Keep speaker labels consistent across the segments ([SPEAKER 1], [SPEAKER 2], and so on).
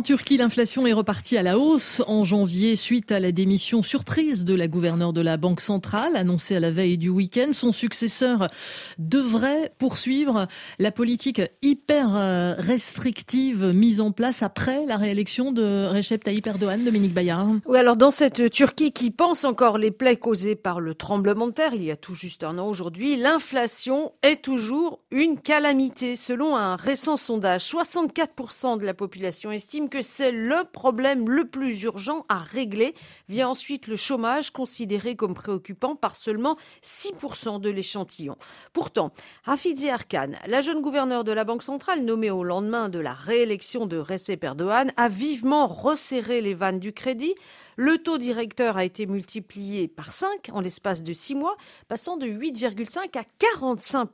[SPEAKER 1] En Turquie, l'inflation est repartie à la hausse en janvier suite à la démission surprise de la gouverneure de la Banque centrale annoncée à la veille du week-end. Son successeur devrait poursuivre la politique hyper euh, restrictive mise en place après la réélection de Recep Tayyip Erdogan, Dominique Bayard.
[SPEAKER 2] Oui, alors dans cette Turquie qui pense encore les plaies causées par le tremblement de terre il y a tout juste un an aujourd'hui, l'inflation est toujours une calamité. Selon un récent sondage, 64% de la population estime que c'est le problème le plus urgent à régler. Vient ensuite le chômage, considéré comme préoccupant par seulement 6% de l'échantillon. Pourtant, Hafidze Arkan, la jeune gouverneure de la Banque centrale nommée au lendemain de la réélection de Recep Erdogan, a vivement resserré les vannes du crédit. Le taux directeur a été multiplié par 5 en l'espace de 6 mois, passant de 8,5 à 45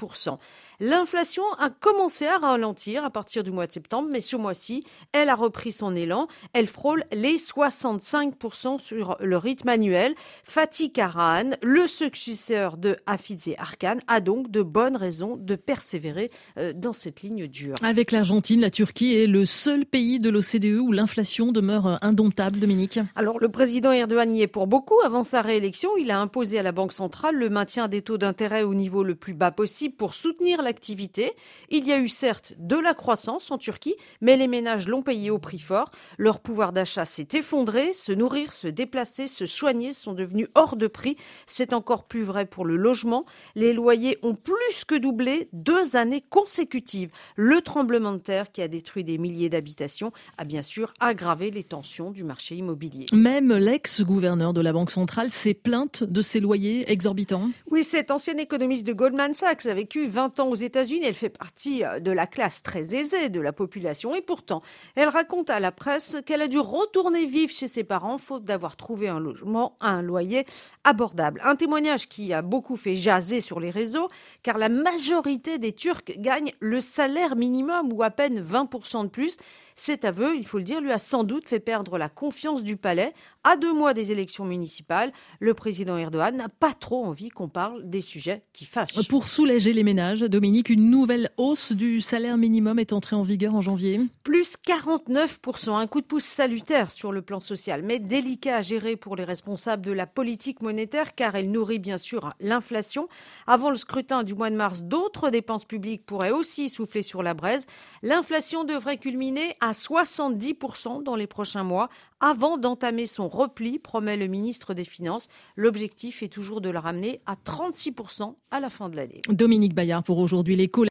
[SPEAKER 2] L'inflation a commencé à ralentir à partir du mois de septembre, mais ce mois-ci, elle a repris son élan. Elle frôle les 65% sur le rythme annuel. Fatih Karahan, le successeur de Hafizé Arkan, a donc de bonnes raisons de persévérer euh, dans cette ligne dure.
[SPEAKER 1] Avec l'Argentine, la Turquie est le seul pays de l'OCDE où l'inflation demeure indomptable, Dominique.
[SPEAKER 2] Alors le président Erdogan y est pour beaucoup. Avant sa réélection, il a imposé à la Banque centrale le maintien des taux d'intérêt au niveau le plus bas possible pour soutenir l'activité. Il y a eu certes de la croissance en Turquie, mais les ménages l'ont payé au prix fort. Leur pouvoir d'achat s'est effondré. Se nourrir, se déplacer, se soigner sont devenus hors de prix. C'est encore plus vrai pour le logement. Les loyers ont plus que doublé deux années consécutives. Le tremblement de terre qui a détruit des milliers d'habitations a bien sûr aggravé les tensions du marché immobilier.
[SPEAKER 1] Même l'ex-gouverneur de la Banque centrale s'est plainte de ses loyers exorbitants.
[SPEAKER 2] Oui, cette ancienne économiste de Goldman Sachs a vécu 20 ans aux États-Unis. Elle fait partie euh, de la classe très aisée de la population et pourtant, elle raconte à la presse qu'elle a dû retourner vivre chez ses parents faute d'avoir trouvé un logement à un loyer abordable. Un témoignage qui a beaucoup fait jaser sur les réseaux car la majorité des Turcs gagnent le salaire minimum ou à peine 20% de plus. Cet aveu, il faut le dire, lui a sans doute fait perdre la confiance du palais. À deux mois des élections municipales, le président Erdogan n'a pas trop envie qu'on parle des sujets qui fâchent.
[SPEAKER 1] Pour soulager les ménages, Dominique, une nouvelle hausse du salaire minimum est entrée en vigueur en janvier.
[SPEAKER 2] Plus 49%, un coup de pouce salutaire sur le plan social, mais délicat à gérer pour les responsables de la politique monétaire car elle nourrit bien sûr l'inflation. Avant le scrutin du mois de mars, d'autres dépenses publiques pourraient aussi souffler sur la braise. L'inflation devrait culminer à 70% dans les prochains mois avant d'entamer son repli, promet le ministre des Finances. L'objectif est toujours de le ramener à 36% à la fin de l'année.
[SPEAKER 1] Dominique Bayard pour aujourd'hui l'écho.